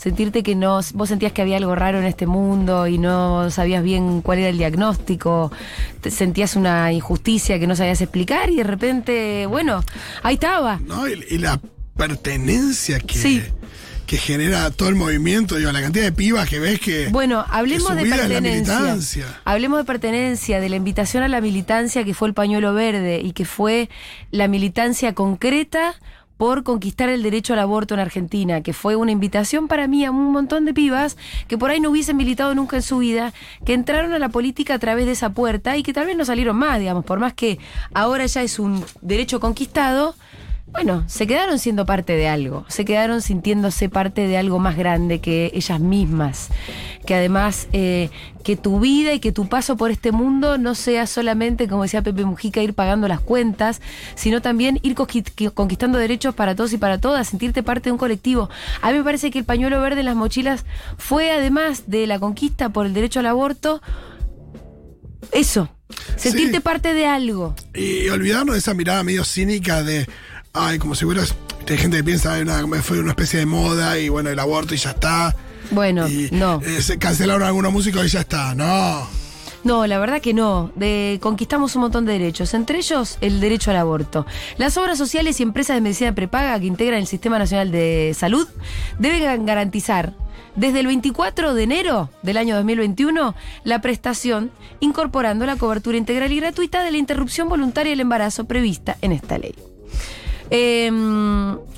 Sentirte que no, vos sentías que había algo raro en este mundo y no sabías bien cuál era el diagnóstico, te sentías una injusticia que no sabías explicar y de repente, bueno, ahí estaba. ¿no? Y, y la pertenencia que, Sí. que genera todo el movimiento, digo, la cantidad de pibas que ves que. Bueno, hablemos que de pertenencia. Hablemos de pertenencia, de la invitación a la militancia que fue el pañuelo verde y que fue la militancia concreta por conquistar el derecho al aborto en Argentina, que fue una invitación para mí a un montón de pibas que por ahí no hubiesen militado nunca en su vida, que entraron a la política a través de esa puerta y que tal vez no salieron más, digamos, por más que ahora ya es un derecho conquistado, bueno, se quedaron siendo parte de algo, se quedaron sintiéndose parte de algo más grande que ellas mismas. Que además, eh, que tu vida y que tu paso por este mundo no sea solamente, como decía Pepe Mujica, ir pagando las cuentas, sino también ir conqui- conquistando derechos para todos y para todas, sentirte parte de un colectivo. A mí me parece que el pañuelo verde en las mochilas fue, además de la conquista por el derecho al aborto, eso, sentirte Sí. parte de algo. Y olvidarnos de esa mirada medio cínica de. Ay, como si fueras. Hay gente que piensa, "Ay, nada, fue una especie de moda y bueno, el aborto y ya está. Bueno, y, no. eh, se cancelaron algunos músicos y ya está. No. No, la verdad que no. De, conquistamos un montón de derechos, entre ellos el derecho al aborto. Las obras sociales y empresas de medicina prepaga que integran el Sistema Nacional de Salud deben garantizar desde el 24 de enero del año 2021 la prestación incorporando la cobertura integral y gratuita de la interrupción voluntaria del embarazo prevista en esta ley. Eh,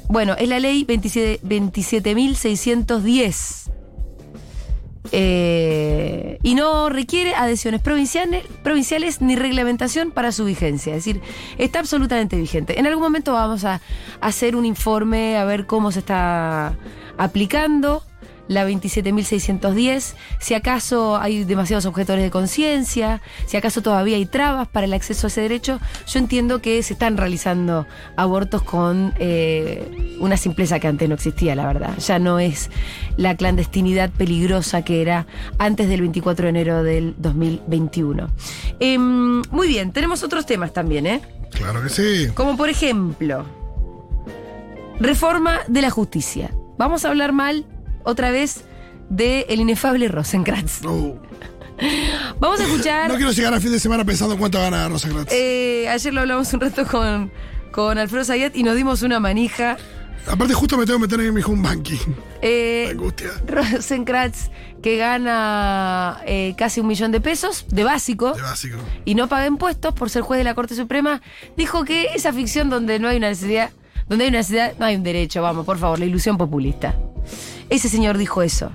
bueno, es la ley 27 27.610. Eh, y no requiere adhesiones provinciales ni reglamentación para su vigencia. Es decir, está absolutamente vigente. En algún momento vamos a hacer un informe a ver cómo se está aplicando la 27.610, si acaso hay demasiados objetores de conciencia, si acaso todavía hay trabas para el acceso a ese derecho, yo entiendo que se están realizando abortos con eh, una simpleza que antes no existía, la verdad. Ya no es la clandestinidad peligrosa que era antes del 24 de enero del 2021. Em, muy bien, tenemos otros temas también, ¿eh? Claro que sí. Como por ejemplo, reforma de la justicia. Vamos a hablar mal otra vez de el inefable Rosenkrantz. No. Vamos a escuchar. No quiero llegar al fin de semana pensando cuánto gana Rosenkrantz. eh, ayer lo hablamos un rato con, con Alfredo Zayat y nos dimos una manija. Aparte, justo me tengo que meter en mi home banking. Eh, Angustia. Rosenkrantz que gana eh, casi un millón de pesos de básico De básico. y no paga impuestos por ser juez de la Corte Suprema, dijo que esa ficción donde no hay una necesidad, donde hay una necesidad, no hay un derecho, vamos, por favor, la ilusión populista. Ese señor dijo eso.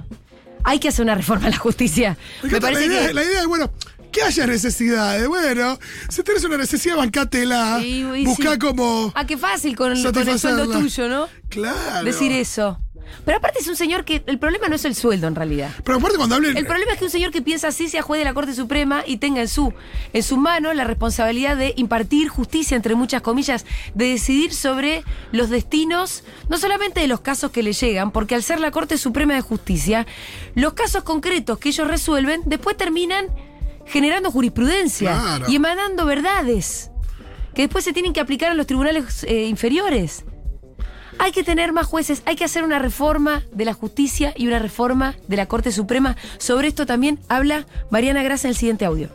Hay que hacer una reforma a la justicia. Me Me encanta la parece idea, que la idea es, bueno, que haya necesidades. Bueno, si tenés una necesidad, bancátela. Sí, Buscá sí. como. Ah, qué fácil con, con el sueldo tuyo, ¿no? Claro. Decir eso. Pero aparte es un señor que el problema no es el sueldo en realidad. Pero aparte, cuando hablen. El problema es que un señor que piensa así sea juez de la Corte Suprema y tenga en su, en su mano la responsabilidad de impartir justicia, entre muchas comillas, de decidir sobre los destinos, no solamente de los casos que le llegan, porque al ser la Corte Suprema de Justicia, los casos concretos que ellos resuelven después terminan generando jurisprudencia Claro. y emanando verdades que después se tienen que aplicar a los tribunales eh, inferiores. Hay que tener más jueces, hay que hacer una reforma de la justicia y una reforma de la Corte Suprema. Sobre esto también habla Mariana Grasa en el siguiente audio.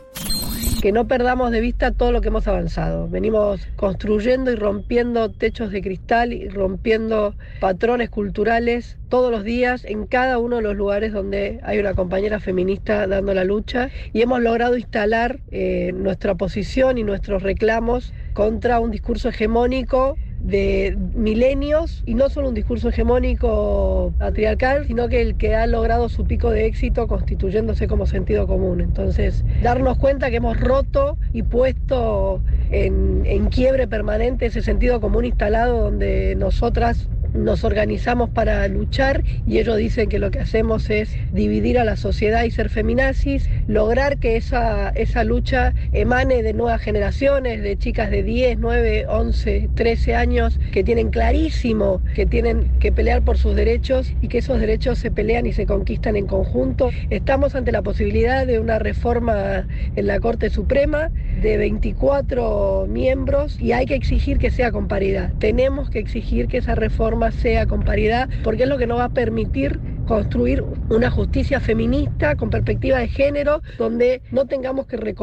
que no perdamos de vista todo lo que hemos avanzado. Venimos construyendo y rompiendo techos de cristal y rompiendo patrones culturales todos los días en cada uno de los lugares donde hay una compañera feminista dando la lucha y hemos logrado instalar eh, nuestra posición y nuestros reclamos contra un discurso hegemónico de milenios y no solo un discurso hegemónico patriarcal, sino que el que ha logrado su pico de éxito constituyéndose como sentido común. Entonces, darnos cuenta que hemos roto y puesto en, en quiebre permanente ese sentido común instalado donde nosotras nos organizamos para luchar y ellos dicen que lo que hacemos es dividir a la sociedad y ser feminazis, lograr que esa, esa lucha emane de nuevas generaciones, de chicas de 10, 9, 11, 13 años que tienen clarísimo que tienen que pelear por sus derechos y que esos derechos se pelean y se conquistan en conjunto. Estamos ante la posibilidad de una reforma en la Corte Suprema de 24 miembros y hay que exigir que sea con paridad. Tenemos que exigir que esa reforma sea con paridad porque es lo que nos va a permitir construir una justicia feminista con perspectiva de género, donde no tengamos que,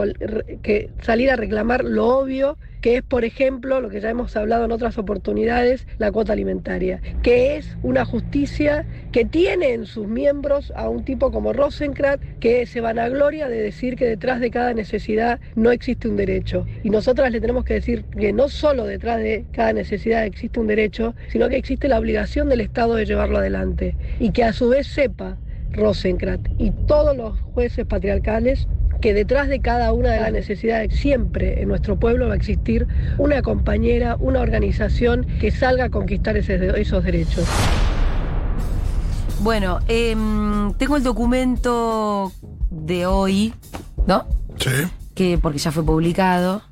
que, salir a reclamar lo obvio, que es, por ejemplo, lo que ya hemos hablado en otras oportunidades, la cuota alimentaria, que es una justicia que tiene en sus miembros a un tipo como Rosenkrantz, que se vanagloria de decir que detrás de cada necesidad no existe un derecho. Y nosotras le tenemos que decir que no solo detrás de cada necesidad existe un derecho, sino que existe la obligación del Estado de llevarlo adelante. Y que a su vez sepa Rosenkrantz y todos los jueces patriarcales que detrás de cada una de las necesidades siempre en nuestro pueblo va a existir una compañera, una organización que salga a conquistar esos derechos. Bueno, em, tengo el documento de hoy, ¿no? Sí. Que porque ya fue publicado.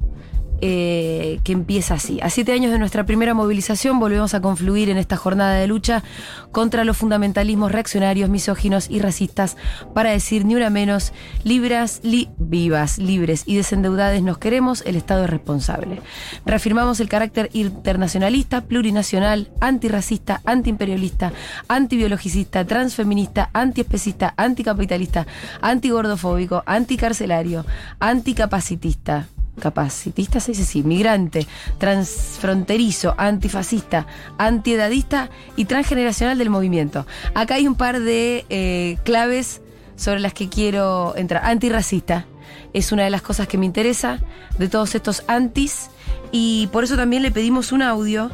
Eh, que empieza así. A siete años de nuestra primera movilización volvemos a confluir en esta jornada de lucha contra los fundamentalismos reaccionarios, misóginos y racistas para decir ni una menos, libras, vivas, libres y desendeudades nos queremos, el Estado es responsable. Reafirmamos el carácter internacionalista, plurinacional, antirracista, antiimperialista, antibiologicista, transfeminista, antiespecista, anticapitalista, antigordofóbico, anticarcelario, anticapacitista capacitista, se dice así, migrante, transfronterizo, antifascista, antiedadista y transgeneracional del movimiento. Acá hay un par de eh, claves sobre las que quiero entrar. Antirracista es una de las cosas que me interesa de todos estos antis y por eso también le pedimos un audio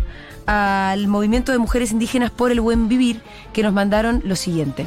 al movimiento de mujeres indígenas por el buen vivir que nos mandaron lo siguiente.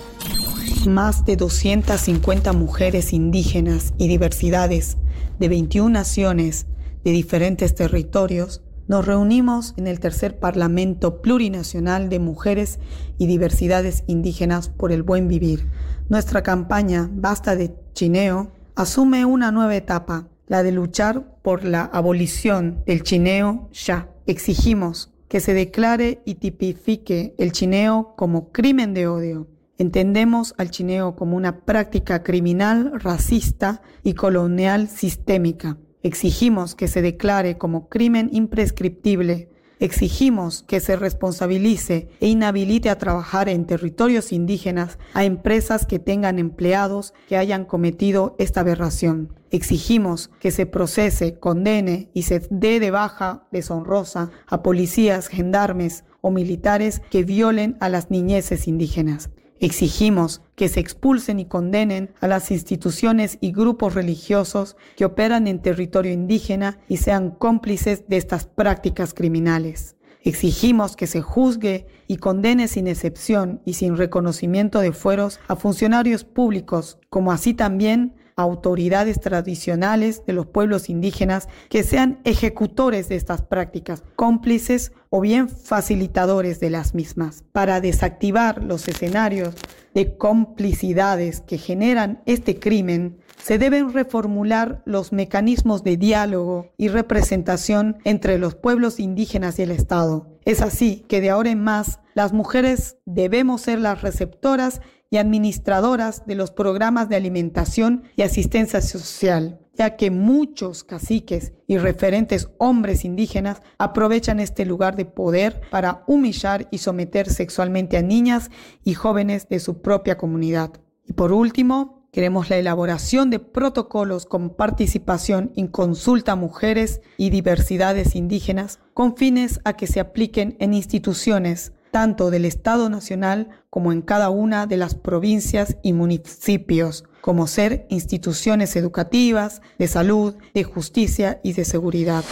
Más de 250 mujeres indígenas y diversidades de 21 naciones de diferentes territorios, nos reunimos en el tercer Parlamento Plurinacional de Mujeres y Diversidades Indígenas por el Buen Vivir. Nuestra campaña Basta de Chineo asume una nueva etapa, la de luchar por la abolición del chineo ya. Exigimos que se declare y tipifique el chineo como crimen de odio Entendemos al chineo como una práctica criminal, racista y colonial sistémica. Exigimos que se declare como crimen imprescriptible. Exigimos que se responsabilice e inhabilite a trabajar en territorios indígenas a empresas que tengan empleados que hayan cometido esta aberración. Exigimos que se procese, condene y se dé de baja deshonrosa a policías, gendarmes o militares que violen a las niñeces indígenas. Exigimos que se expulsen y condenen a las instituciones y grupos religiosos que operan en territorio indígena y sean cómplices de estas prácticas criminales. Exigimos que se juzgue y condene sin excepción y sin reconocimiento de fueros a funcionarios públicos, como así también autoridades tradicionales de los pueblos indígenas que sean ejecutores de estas prácticas, cómplices o bien facilitadores de las mismas, para desactivar los escenarios de complicidades que generan este crimen se deben reformular los mecanismos de diálogo y representación entre los pueblos indígenas y el Estado. Es así que de ahora en más las mujeres debemos ser las receptoras y administradoras de los programas de alimentación y asistencia social, ya que muchos caciques y referentes hombres indígenas aprovechan este lugar de poder para humillar y someter sexualmente a niñas y jóvenes de su propia comunidad. Y por último, queremos la elaboración de protocolos con participación y consulta a mujeres y diversidades indígenas con fines a que se apliquen en instituciones tanto del Estado Nacional como en cada una de las provincias y municipios, como ser instituciones educativas, de salud, de justicia y de seguridad.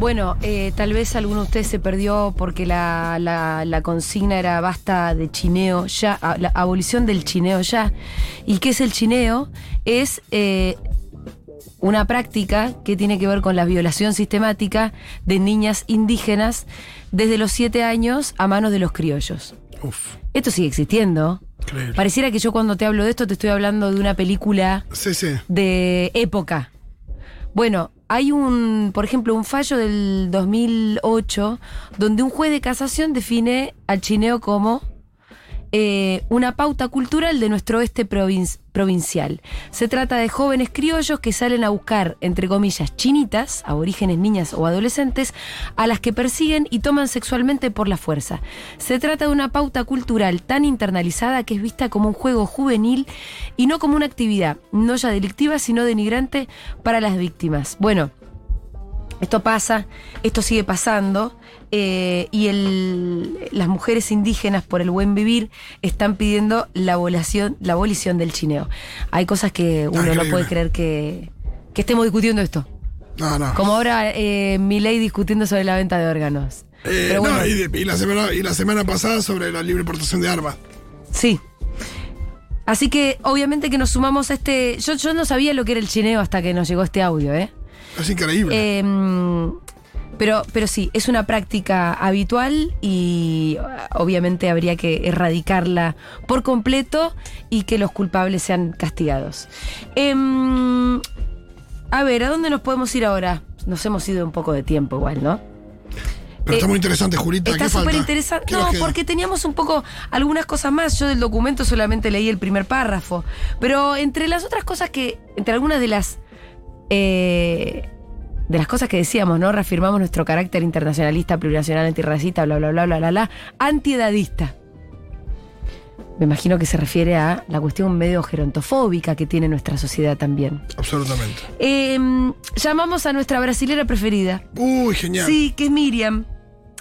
Bueno, eh, tal vez alguno de ustedes se perdió porque la, consigna era basta de chineo ya, la abolición del chineo ya. ¿Y qué es el chineo? Es eh, una práctica que tiene que ver con la violación sistemática de niñas indígenas desde los siete años a manos de los criollos. Uf, Esto sigue existiendo. Pareciera que yo cuando te hablo de esto te estoy hablando de una película Sí, sí. de época. Bueno, hay un, por ejemplo, un fallo del 2008 donde un juez de casación define al chineo como eh, una pauta cultural de nuestro oeste provin- provincial. Se trata de jóvenes criollos que salen a buscar, entre comillas, chinitas, aborígenes, niñas o adolescentes, a las que persiguen y toman sexualmente por la fuerza. Se trata de una pauta cultural tan internalizada que es vista como un juego juvenil y no como una actividad, no ya delictiva, sino denigrante para las víctimas. Bueno, esto pasa, esto sigue pasando, eh, y el- las mujeres indígenas por el buen vivir están pidiendo la abolición, la abolición del chineo. Hay cosas que uno no puede creer que, que estemos discutiendo esto. No, no. Como ahora eh, ley discutiendo sobre la venta de órganos. Eh, Pero bueno, no, y, de- y la semana, y la semana pasada sobre la libre portación de armas. sí. Así que obviamente que nos sumamos a este... Yo, yo no sabía lo que era el chineo hasta que nos llegó este audio, ¿eh? Es increíble. Eh, pero, pero sí, es una práctica habitual y uh, obviamente habría que erradicarla por completo y que los culpables sean castigados. Em, a ver, ¿a dónde nos podemos ir ahora? Nos hemos ido un poco de tiempo igual, ¿no? Pero está eh, muy interesante, Jurita. Está súper interesante. ¿Qué nos No, porque teníamos un poco algunas cosas más. Yo del documento solamente leí el primer párrafo. Pero entre las otras cosas que, entre algunas de las eh, de las cosas que decíamos, ¿no? Reafirmamos nuestro carácter internacionalista, plurinacional, antirracista, bla, bla, bla, bla, bla, bla, antiedadista. Me imagino que se refiere a la cuestión medio gerontofóbica que tiene nuestra sociedad también. Absolutamente. Eh, llamamos a nuestra brasilera preferida. Uy, genial. Sí, que es Miriam.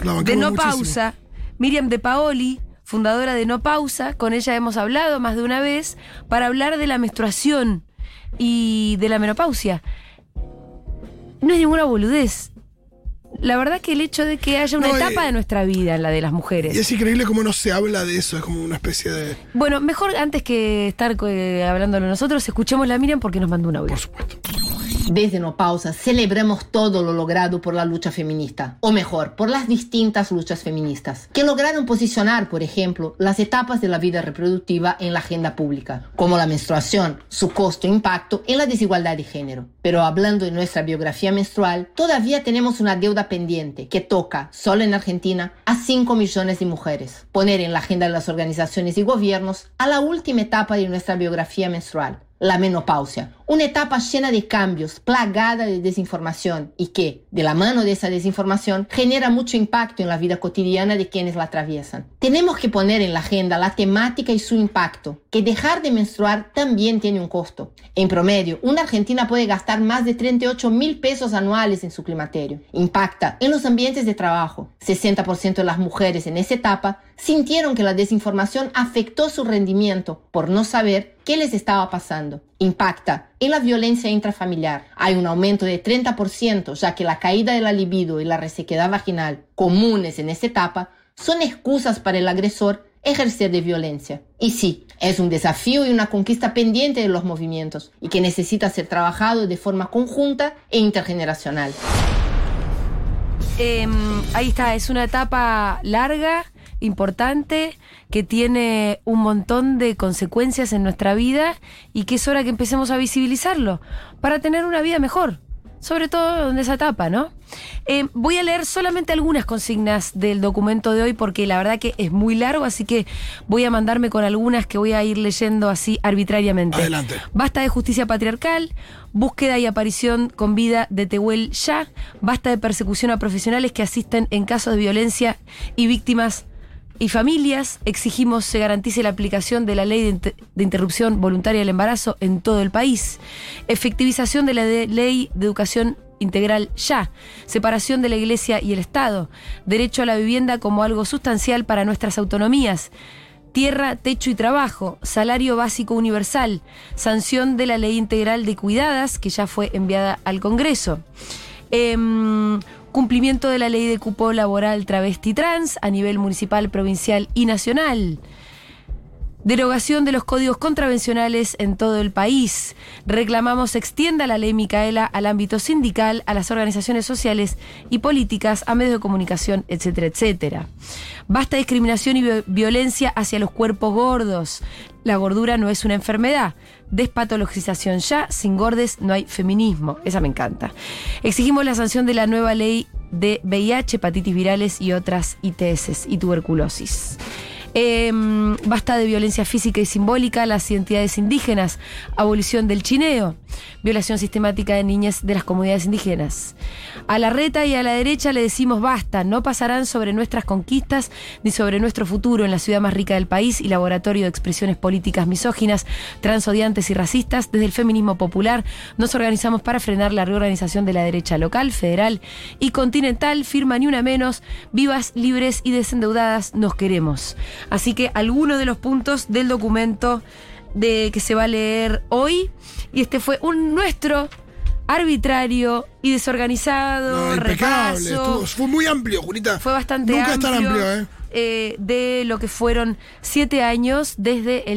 La De No muchísimo. Pausa. Miriam de Paoli, fundadora de No Pausa. Con ella hemos hablado más de una vez para hablar de la menstruación y de la menopausia. No es ninguna boludez. La verdad que el hecho de que haya una No, etapa y- de nuestra vida en la de las mujeres. Y es increíble cómo no se habla de eso. Es como una especie de. Bueno, mejor antes que estar eh, hablándolo nosotros, escuchemos la Miriam porque nos mandó un audio. Por supuesto. Desde No Pausa celebramos todo lo logrado por la lucha feminista, o mejor, por las distintas luchas feministas, que lograron posicionar, por ejemplo, las etapas de la vida reproductiva en la agenda pública, como la menstruación, su costo e impacto en la desigualdad de género. Pero hablando de nuestra biografía menstrual, todavía tenemos una deuda pendiente que toca, solo en Argentina, a 5 millones de mujeres. Poner en la agenda de las organizaciones y gobiernos a la última etapa de nuestra biografía menstrual, la menopausia, una etapa llena de cambios, plagada de desinformación y que, de la mano de esa desinformación, genera mucho impacto en la vida cotidiana de quienes la atraviesan. Tenemos que poner en la agenda la temática y su impacto, que dejar de menstruar también tiene un costo. En promedio, una argentina puede gastar más de 38 mil pesos anuales en su climaterio. Impacta en los ambientes de trabajo. 60% de las mujeres en esa etapa sintieron que la desinformación afectó su rendimiento por no saber qué les estaba pasando. Impacta en la violencia intrafamiliar. Hay un aumento de 30%, ya que la caída de la libido y la resequedad vaginal, comunes en esta etapa, son excusas para el agresor ejercer de violencia. Y sí, es un desafío y una conquista pendiente de los movimientos y que necesita ser trabajado de forma conjunta e intergeneracional. Eh, ahí está, es una etapa larga, importante, que tiene un montón de consecuencias en nuestra vida y que es hora que empecemos a visibilizarlo para tener una vida mejor. Sobre todo en esa etapa, ¿no? Eh, voy a leer solamente algunas consignas del documento de hoy porque la verdad que es muy largo, así que voy a mandarme con algunas que voy a ir leyendo así arbitrariamente. Adelante. Basta de justicia patriarcal, búsqueda y aparición con vida de Tehuel ya, basta de persecución a profesionales que asisten en casos de violencia y víctimas y familias, exigimos se garantice la aplicación de la ley de, inter- de interrupción voluntaria del embarazo en todo el país, efectivización de la ley de educación integral ya, separación de la Iglesia y el Estado, derecho a la vivienda como algo sustancial para nuestras autonomías, tierra, techo y trabajo, salario básico universal, sanción de la ley integral de cuidadas que ya fue enviada al Congreso. Em, cumplimiento de la ley de cupo laboral travesti trans a nivel municipal, provincial y nacional. Derogación de los códigos contravencionales en todo el país. Reclamamos extienda la ley Micaela al ámbito sindical, a las organizaciones sociales y políticas, a medios de comunicación, etcétera, etcétera. Basta discriminación y vi- violencia hacia los cuerpos gordos. La gordura no es una enfermedad. Despatologización ya. Sin gordes no hay feminismo. Esa me encanta. Exigimos la sanción de la nueva ley de VIH, hepatitis virales y otras ITS y tuberculosis. Em, basta de violencia física y simbólica a las identidades indígenas, abolición del chineo, violación sistemática de niñas de las comunidades indígenas. A la reta y a la derecha le decimos basta, no pasarán sobre nuestras conquistas ni sobre nuestro futuro en la ciudad más rica del país y laboratorio de expresiones políticas misóginas, transodiantes y racistas. Desde el feminismo popular nos organizamos para frenar la reorganización de la derecha local, federal y continental. Firma ni una menos, vivas, libres y desendeudadas nos queremos. Así que algunos de los puntos del documento de que se va a leer hoy. Y este fue un nuestro arbitrario y desorganizado No, impecable. repaso. estuvo- fue muy amplio, Julita. Fue bastante Nunca es tan amplio, amplio, ¿eh? eh, de lo que fueron siete años desde el